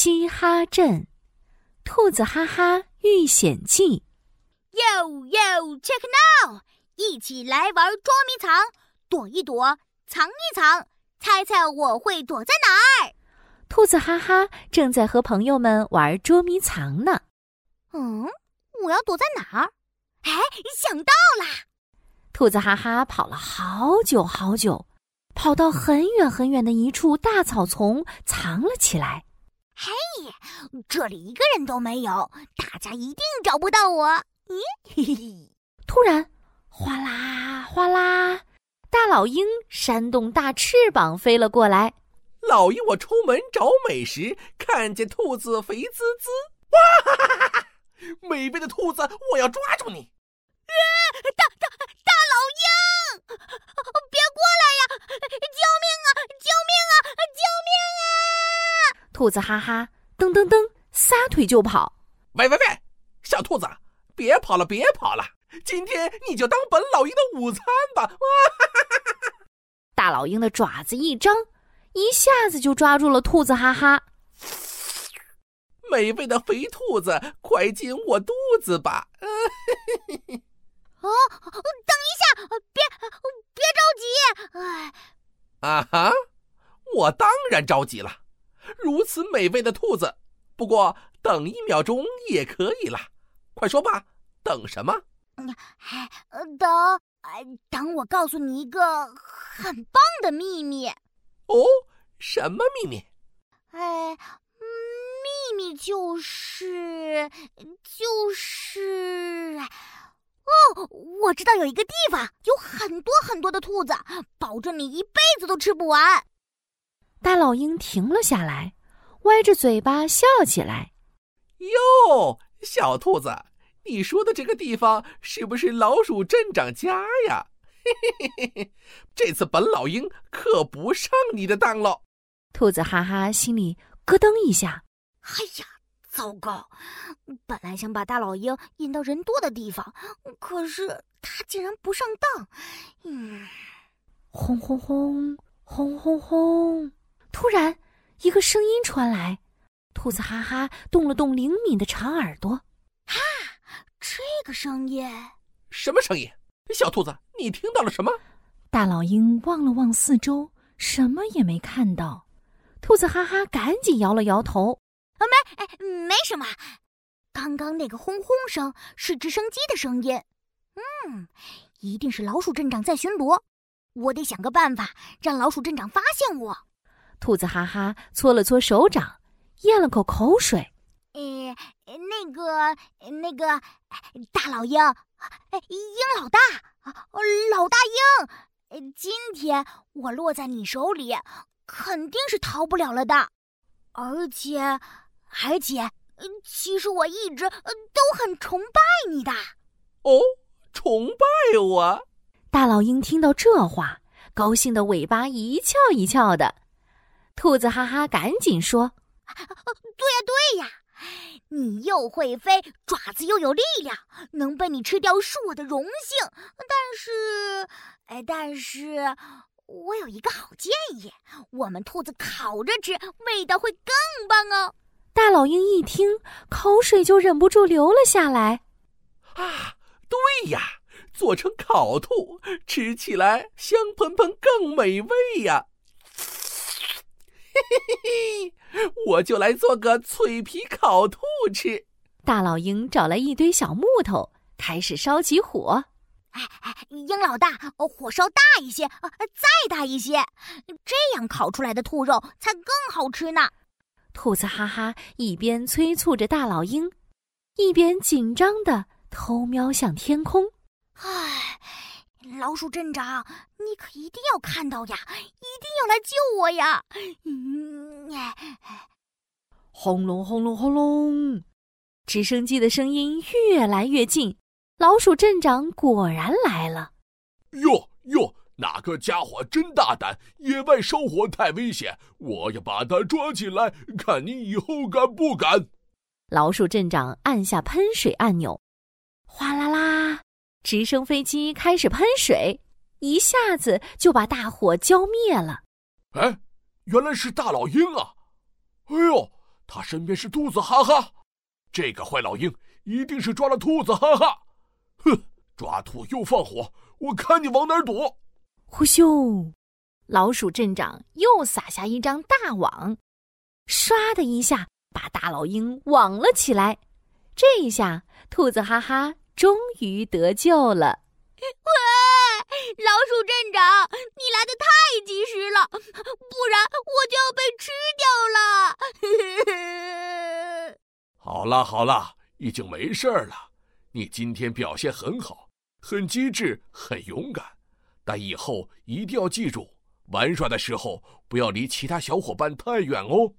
嘻哈镇，兔子哈哈遇险记。Yo yo check now，一起来玩捉迷藏，躲一躲，藏一藏，猜猜我会躲在哪儿？兔子哈哈正在和朋友们玩捉迷藏呢。嗯，我要躲在哪儿？哎，想到啦！兔子哈哈跑了好久好久，跑到很远很远的一处大草丛，藏了起来。嘿，这里一个人都没有，大家一定找不到我。咦，嘿嘿！突然，哗啦哗啦，大老鹰扇动大翅膀飞了过来。老鹰，我出门找美食，看见兔子肥滋滋，哇哈哈哈！美味的兔子，我要抓住你！啊大大老鹰，别过来呀！救命啊！救命啊！救命啊！兔子哈哈噔噔噔撒腿就跑。喂喂喂，小兔子，别跑了，别跑了！今天你就当本老鹰的午餐吧！哇哈哈哈哈！大老鹰的爪子一张。一下子就抓住了兔子哈哈，美味的肥兔子，快进我肚子吧！哦，等一下，别别着急！哎，啊哈，我当然着急了。如此美味的兔子，不过等一秒钟也可以了。快说吧，等什么？嗯等，等我告诉你一个很棒的秘密。哦，什么秘密？哎，秘密就是就是，哦，我知道有一个地方有很多很多的兔子，保证你一辈子都吃不完。大老鹰停了下来，歪着嘴巴笑起来。哟，小兔子，你说的这个地方是不是老鼠镇长家呀？嘿嘿嘿嘿嘿，这次本老鹰可不上你的当喽！兔子哈哈心里咯噔一下，哎呀，糟糕！本来想把大老鹰引到人多的地方，可是它竟然不上当。嗯，轰轰轰轰轰轰！突然，一个声音传来，兔子哈哈动了动灵敏的长耳朵。啊，这个声音，什么声音？小兔子，你听到了什么？大老鹰望了望四周，什么也没看到。兔子哈哈赶紧摇了摇头：“啊，没，哎，没什么。刚刚那个轰轰声是直升机的声音。嗯，一定是老鼠镇长在巡逻。我得想个办法让老鼠镇长发现我。”兔子哈哈搓了搓手掌，咽了口口水：“呃，那个，那个，大老鹰。”哎，鹰老大，老大鹰，今天我落在你手里，肯定是逃不了了的。而且，而且，其实我一直都很崇拜你的。哦，崇拜我？大老鹰听到这话，高兴的尾巴一翘一翘的。兔子哈哈赶紧说：“对呀，对呀。”你又会飞，爪子又有力量，能被你吃掉是我的荣幸。但是，哎，但是我有一个好建议，我们兔子烤着吃，味道会更棒哦。大老鹰一听，口水就忍不住流了下来。啊，对呀，做成烤兔，吃起来香喷喷，更美味呀。嘿嘿嘿嘿，我就来做个脆皮烤兔吃。大老鹰找来一堆小木头，开始烧起火。哎哎，鹰老大，火烧大一些，呃，再大一些，这样烤出来的兔肉才更好吃呢。兔子哈哈一边催促着大老鹰，一边紧张的偷瞄向天空。唉。老鼠镇长，你可一定要看到呀！一定要来救我呀！嗯，轰隆轰隆轰隆，直升机的声音越来越近。老鼠镇长果然来了。哟哟，哪个家伙真大胆！野外生活太危险，我要把他抓起来，看你以后敢不敢！老鼠镇长按下喷水按钮，哗啦啦。直升飞机开始喷水，一下子就把大火浇灭了。哎，原来是大老鹰啊！哎呦，他身边是兔子哈哈，这个坏老鹰一定是抓了兔子哈哈。哼，抓兔又放火，我看你往哪儿躲！呼咻，老鼠镇长又撒下一张大网，唰的一下把大老鹰网了起来。这一下，兔子哈哈终于得救了。喂，老鼠镇长，你来的太及时了，不然我就要被吃掉了。好好了好了，已经没事了。你今天表现很好，很机智，很勇敢。但以后一定要记住，玩耍的时候不要离其他小伙伴太远哦。